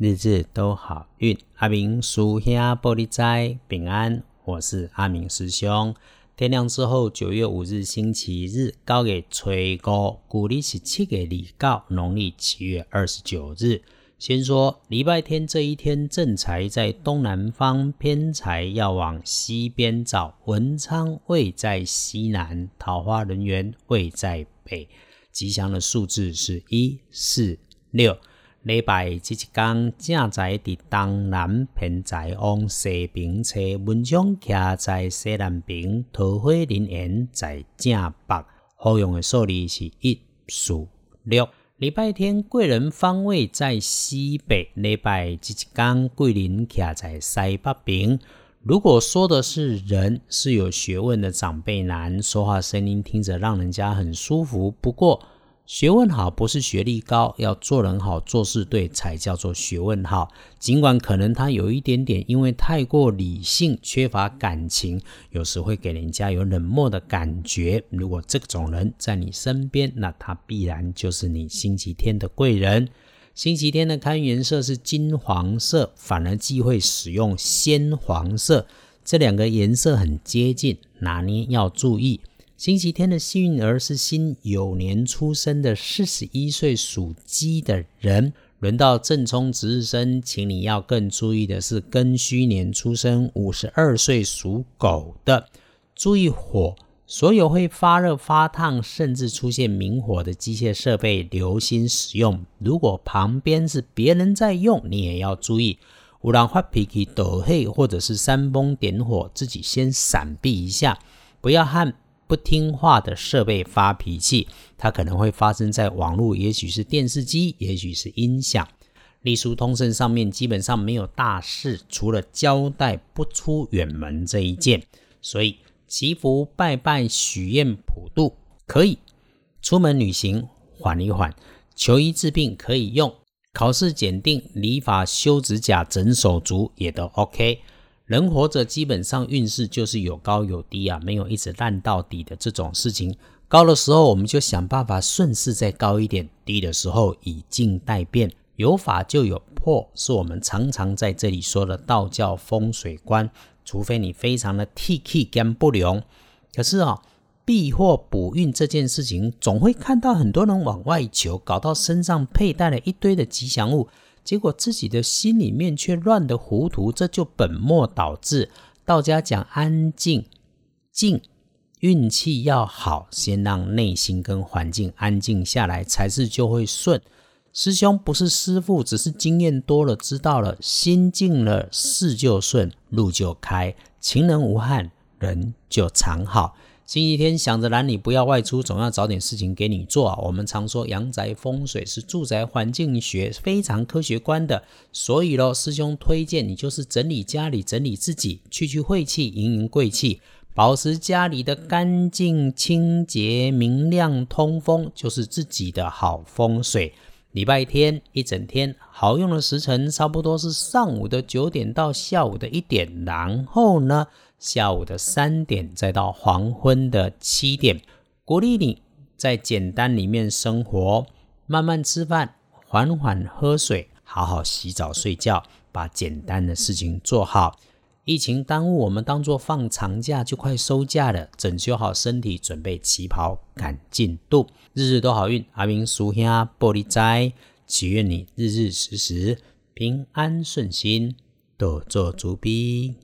日日都好运。阿明叔兄玻璃斋平安，我是阿明师兄。天亮之后，九月五日星期日，高给吹高，古历是七月二告，农历七月二十九日。先说礼拜天这一天，正财在东南方，偏财要往西边找。文昌位在西南，桃花人员位在北。吉祥的数字是一四六。礼拜这一天，正在伫东南偏在往西边车，文章徛在西南边，桃花林园在正北。好用的数字是一、四、六。礼拜天贵人方位在西北，礼拜这一天贵人徛在西北边。如果说的是人是有学问的长辈男，说话声音听着让人家很舒服。不过，学问好不是学历高，要做人好做事对才叫做学问好。尽管可能他有一点点，因为太过理性，缺乏感情，有时会给人家有冷漠的感觉。如果这种人在你身边，那他必然就是你星期天的贵人。星期天的看颜色是金黄色，反而忌讳使用鲜黄色，这两个颜色很接近，拿捏要注意。星期天的幸运儿是辛酉年出生的四十一岁属鸡的人。轮到正冲值日生，请你要更注意的是庚戌年出生五十二岁属狗的，注意火。所有会发热、发烫，甚至出现明火的机械设备，留心使用。如果旁边是别人在用，你也要注意。无人发脾气、抖黑，或者是煽风点火，自己先闪避一下，不要和。不听话的设备发脾气，它可能会发生在网络，也许是电视机，也许是音响。隶书通胜上面基本上没有大事，除了交代不出远门这一件。所以祈福、拜拜、许愿、普渡可以，出门旅行缓一缓，求医治病可以用，考试检定、理法、修指甲、整手足也都 OK。人活着基本上运势就是有高有低啊，没有一直烂到底的这种事情。高的时候我们就想办法顺势再高一点，低的时候以静待变。有法就有破，是我们常常在这里说的道教风水观。除非你非常的 T K 跟不良，可是啊，避祸补运这件事情，总会看到很多人往外求，搞到身上佩戴了一堆的吉祥物。结果自己的心里面却乱得糊涂，这就本末倒置。道家讲安静、静，运气要好，先让内心跟环境安静下来，才是就会顺。师兄不是师傅，只是经验多了，知道了，心静了，事就顺，路就开，情人无憾，人就常好。星期天想着男女不要外出，总要找点事情给你做啊。我们常说阳宅风水是住宅环境学非常科学观的，所以咯，师兄推荐你就是整理家里，整理自己，去去晦气，迎迎贵气，保持家里的干净、清洁、明亮、通风，就是自己的好风水。礼拜天一整天好用的时辰，差不多是上午的九点到下午的一点，然后呢？下午的三点，再到黄昏的七点，鼓励你在简单里面生活，慢慢吃饭，缓缓喝水，好好洗澡睡觉，把简单的事情做好。疫情耽误我们，当做放长假就快收假了，整修好身体，准备旗袍赶进度，日日都好运。阿明叔兄玻璃斋，祈愿你日日时时平安顺心，多做足兵。